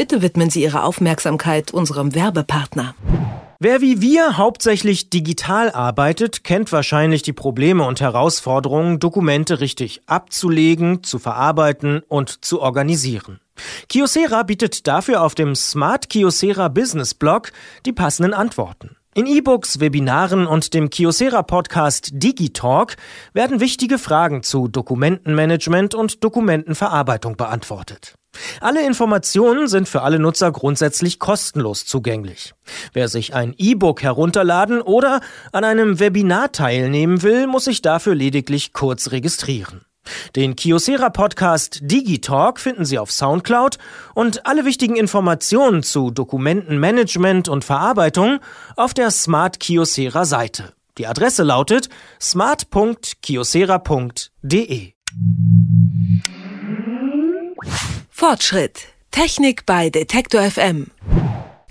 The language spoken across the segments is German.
Bitte widmen Sie Ihre Aufmerksamkeit unserem Werbepartner. Wer wie wir hauptsächlich digital arbeitet, kennt wahrscheinlich die Probleme und Herausforderungen, Dokumente richtig abzulegen, zu verarbeiten und zu organisieren. Kiosera bietet dafür auf dem Smart Kiosera Business Blog die passenden Antworten. In E-Books, Webinaren und dem Kiosera Podcast Digitalk werden wichtige Fragen zu Dokumentenmanagement und Dokumentenverarbeitung beantwortet. Alle Informationen sind für alle Nutzer grundsätzlich kostenlos zugänglich. Wer sich ein E-Book herunterladen oder an einem Webinar teilnehmen will, muss sich dafür lediglich kurz registrieren. Den Kiosera Podcast Digitalk finden Sie auf Soundcloud und alle wichtigen Informationen zu Dokumentenmanagement und Verarbeitung auf der Smart Kiosera Seite. Die Adresse lautet smart.kiosera.de. Fortschritt. Technik bei Detektor FM.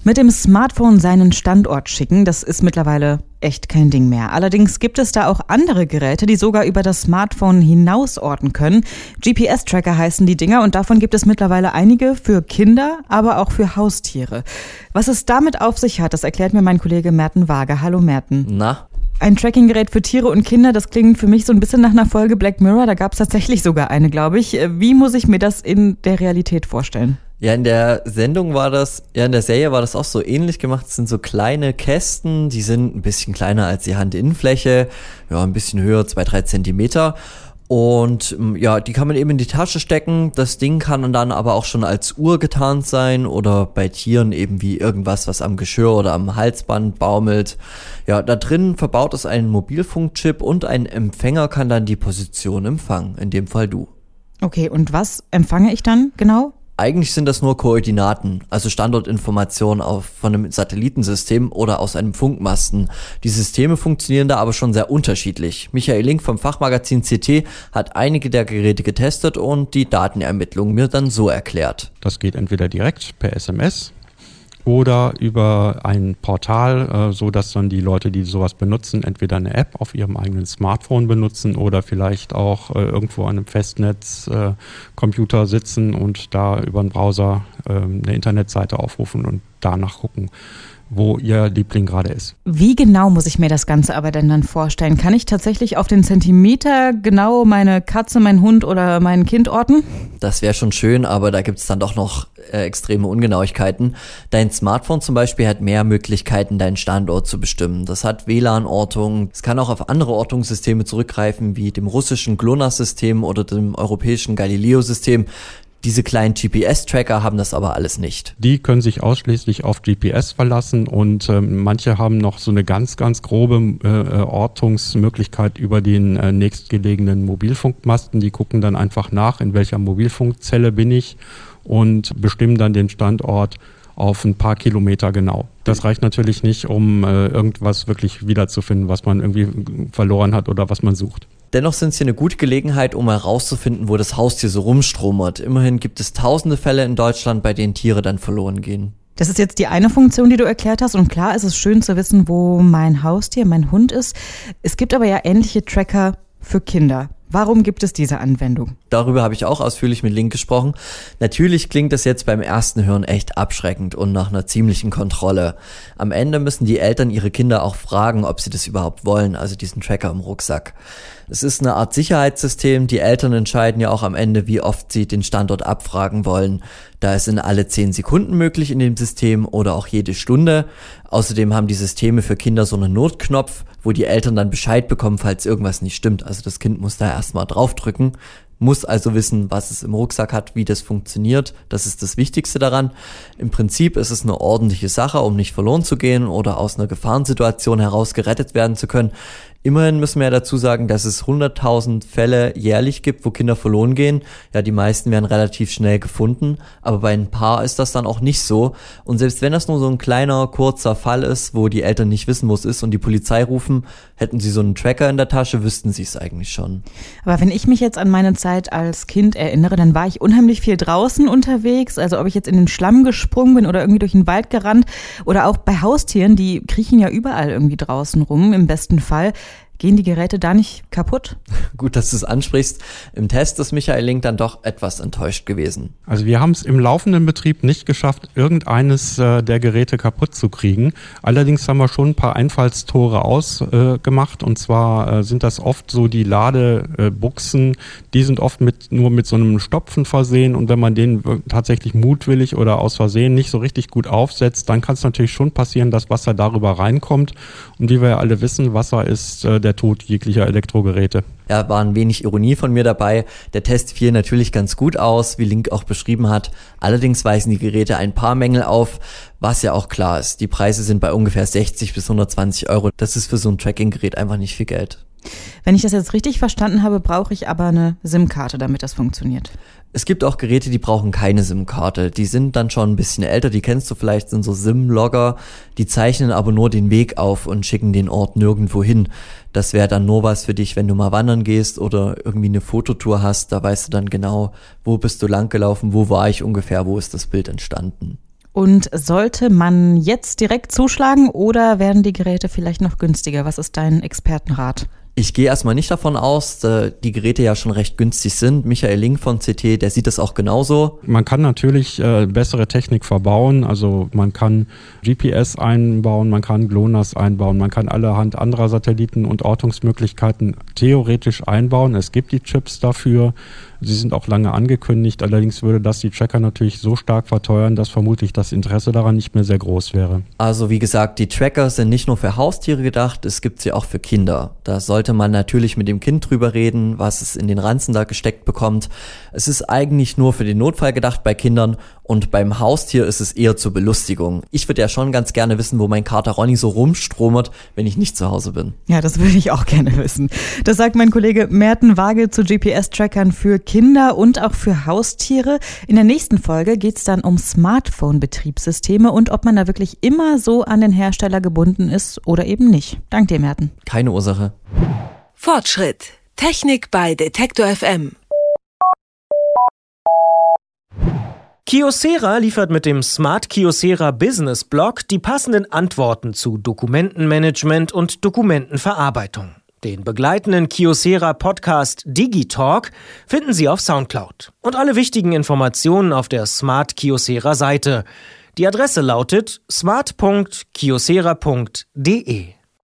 Mit dem Smartphone seinen Standort schicken, das ist mittlerweile echt kein Ding mehr. Allerdings gibt es da auch andere Geräte, die sogar über das Smartphone hinaus orten können. GPS-Tracker heißen die Dinger und davon gibt es mittlerweile einige für Kinder, aber auch für Haustiere. Was es damit auf sich hat, das erklärt mir mein Kollege Merten Wager. Hallo Merten. Na, ein Trackinggerät für Tiere und Kinder, das klingt für mich so ein bisschen nach einer Folge Black Mirror. Da gab es tatsächlich sogar eine, glaube ich. Wie muss ich mir das in der Realität vorstellen? Ja, in der Sendung war das, ja, in der Serie war das auch so ähnlich gemacht. Es sind so kleine Kästen, die sind ein bisschen kleiner als die Handinnenfläche, ja, ein bisschen höher, zwei, drei Zentimeter. Und ähm, ja, die kann man eben in die Tasche stecken. Das Ding kann dann aber auch schon als Uhr getarnt sein oder bei Tieren eben wie irgendwas, was am Geschirr oder am Halsband baumelt. Ja, da drin verbaut ist ein Mobilfunkchip und ein Empfänger kann dann die Position empfangen, in dem Fall du. Okay, und was empfange ich dann genau? Eigentlich sind das nur Koordinaten, also Standortinformationen auf, von einem Satellitensystem oder aus einem Funkmasten. Die Systeme funktionieren da aber schon sehr unterschiedlich. Michael Link vom Fachmagazin CT hat einige der Geräte getestet und die Datenermittlung mir dann so erklärt. Das geht entweder direkt per SMS oder über ein Portal, äh, so dass dann die Leute, die sowas benutzen, entweder eine App auf ihrem eigenen Smartphone benutzen oder vielleicht auch äh, irgendwo an einem Festnetzcomputer äh, sitzen und da über einen Browser äh, eine Internetseite aufrufen und danach gucken wo Ihr Liebling gerade ist. Wie genau muss ich mir das Ganze aber denn dann vorstellen? Kann ich tatsächlich auf den Zentimeter genau meine Katze, mein Hund oder mein Kind orten? Das wäre schon schön, aber da gibt es dann doch noch äh, extreme Ungenauigkeiten. Dein Smartphone zum Beispiel hat mehr Möglichkeiten, deinen Standort zu bestimmen. Das hat WLAN-Ortung. Es kann auch auf andere Ortungssysteme zurückgreifen, wie dem russischen GLONASS-System oder dem europäischen Galileo-System. Diese kleinen GPS-Tracker haben das aber alles nicht. Die können sich ausschließlich auf GPS verlassen und äh, manche haben noch so eine ganz, ganz grobe äh, Ortungsmöglichkeit über den äh, nächstgelegenen Mobilfunkmasten. Die gucken dann einfach nach, in welcher Mobilfunkzelle bin ich und bestimmen dann den Standort auf ein paar Kilometer genau. Das reicht natürlich nicht, um äh, irgendwas wirklich wiederzufinden, was man irgendwie verloren hat oder was man sucht. Dennoch sind sie eine gute Gelegenheit, um herauszufinden, wo das Haustier so rumstromert. Immerhin gibt es tausende Fälle in Deutschland, bei denen Tiere dann verloren gehen. Das ist jetzt die eine Funktion, die du erklärt hast. Und klar ist es schön zu wissen, wo mein Haustier, mein Hund ist. Es gibt aber ja ähnliche Tracker für Kinder. Warum gibt es diese Anwendung? Darüber habe ich auch ausführlich mit Link gesprochen. Natürlich klingt das jetzt beim ersten Hören echt abschreckend und nach einer ziemlichen Kontrolle. Am Ende müssen die Eltern ihre Kinder auch fragen, ob sie das überhaupt wollen, also diesen Tracker im Rucksack. Es ist eine Art Sicherheitssystem. Die Eltern entscheiden ja auch am Ende, wie oft sie den Standort abfragen wollen. Da ist in alle zehn Sekunden möglich in dem System oder auch jede Stunde. Außerdem haben die Systeme für Kinder so einen Notknopf, wo die Eltern dann Bescheid bekommen, falls irgendwas nicht stimmt. Also das Kind muss da erstmal draufdrücken, muss also wissen, was es im Rucksack hat, wie das funktioniert. Das ist das Wichtigste daran. Im Prinzip ist es eine ordentliche Sache, um nicht verloren zu gehen oder aus einer Gefahrensituation heraus gerettet werden zu können. Immerhin müssen wir ja dazu sagen, dass es 100.000 Fälle jährlich gibt, wo Kinder verloren gehen. Ja, die meisten werden relativ schnell gefunden, aber bei ein paar ist das dann auch nicht so. Und selbst wenn das nur so ein kleiner, kurzer Fall ist, wo die Eltern nicht wissen, wo es ist und die Polizei rufen, hätten sie so einen Tracker in der Tasche, wüssten sie es eigentlich schon. Aber wenn ich mich jetzt an meine Zeit als Kind erinnere, dann war ich unheimlich viel draußen unterwegs. Also ob ich jetzt in den Schlamm gesprungen bin oder irgendwie durch den Wald gerannt oder auch bei Haustieren, die kriechen ja überall irgendwie draußen rum, im besten Fall. Gehen die Geräte da nicht kaputt? Gut, dass du es ansprichst. Im Test ist Michael Link dann doch etwas enttäuscht gewesen. Also wir haben es im laufenden Betrieb nicht geschafft, irgendeines äh, der Geräte kaputt zu kriegen. Allerdings haben wir schon ein paar Einfallstore ausgemacht. Äh, und zwar äh, sind das oft so die Ladebuchsen, die sind oft mit, nur mit so einem Stopfen versehen. Und wenn man den tatsächlich mutwillig oder aus Versehen nicht so richtig gut aufsetzt, dann kann es natürlich schon passieren, dass Wasser darüber reinkommt. Und wie wir ja alle wissen, Wasser ist äh, der Tod jeglicher Elektrogeräte. Ja, war ein wenig Ironie von mir dabei. Der Test fiel natürlich ganz gut aus, wie Link auch beschrieben hat. Allerdings weisen die Geräte ein paar Mängel auf, was ja auch klar ist. Die Preise sind bei ungefähr 60 bis 120 Euro. Das ist für so ein Tracking-Gerät einfach nicht viel Geld. Wenn ich das jetzt richtig verstanden habe, brauche ich aber eine SIM-Karte, damit das funktioniert. Es gibt auch Geräte, die brauchen keine SIM-Karte. Die sind dann schon ein bisschen älter, die kennst du vielleicht, sind so SIM-Logger. Die zeichnen aber nur den Weg auf und schicken den Ort nirgendwo hin. Das wäre dann nur was für dich, wenn du mal wandern gehst oder irgendwie eine Fototour hast. Da weißt du dann genau, wo bist du langgelaufen, wo war ich ungefähr, wo ist das Bild entstanden. Und sollte man jetzt direkt zuschlagen oder werden die Geräte vielleicht noch günstiger? Was ist dein Expertenrat? Ich gehe erstmal nicht davon aus, da die Geräte ja schon recht günstig sind. Michael Link von CT, der sieht das auch genauso. Man kann natürlich äh, bessere Technik verbauen, also man kann GPS einbauen, man kann GLONASS einbauen, man kann allerhand anderer Satelliten und Ortungsmöglichkeiten theoretisch einbauen. Es gibt die Chips dafür. Sie sind auch lange angekündigt, allerdings würde das die Tracker natürlich so stark verteuern, dass vermutlich das Interesse daran nicht mehr sehr groß wäre. Also wie gesagt, die Tracker sind nicht nur für Haustiere gedacht, es gibt sie auch für Kinder. Da sollte man natürlich mit dem Kind drüber reden, was es in den Ranzen da gesteckt bekommt. Es ist eigentlich nur für den Notfall gedacht bei Kindern und beim Haustier ist es eher zur Belustigung. Ich würde ja schon ganz gerne wissen, wo mein Kater Ronny so rumstromert, wenn ich nicht zu Hause bin. Ja, das würde ich auch gerne wissen. Das sagt mein Kollege Merten Waage zu GPS-Trackern für Kinder und auch für Haustiere. In der nächsten Folge geht es dann um Smartphone-Betriebssysteme und ob man da wirklich immer so an den Hersteller gebunden ist oder eben nicht. Dank dir, Merten. Keine Ursache. Fortschritt. Technik bei Detektor FM. Kyocera liefert mit dem Smart Kyocera Business Blog die passenden Antworten zu Dokumentenmanagement und Dokumentenverarbeitung. Den begleitenden Kyocera Podcast Digitalk finden Sie auf Soundcloud und alle wichtigen Informationen auf der Smart Kyocera Seite. Die Adresse lautet smart.kyocera.de.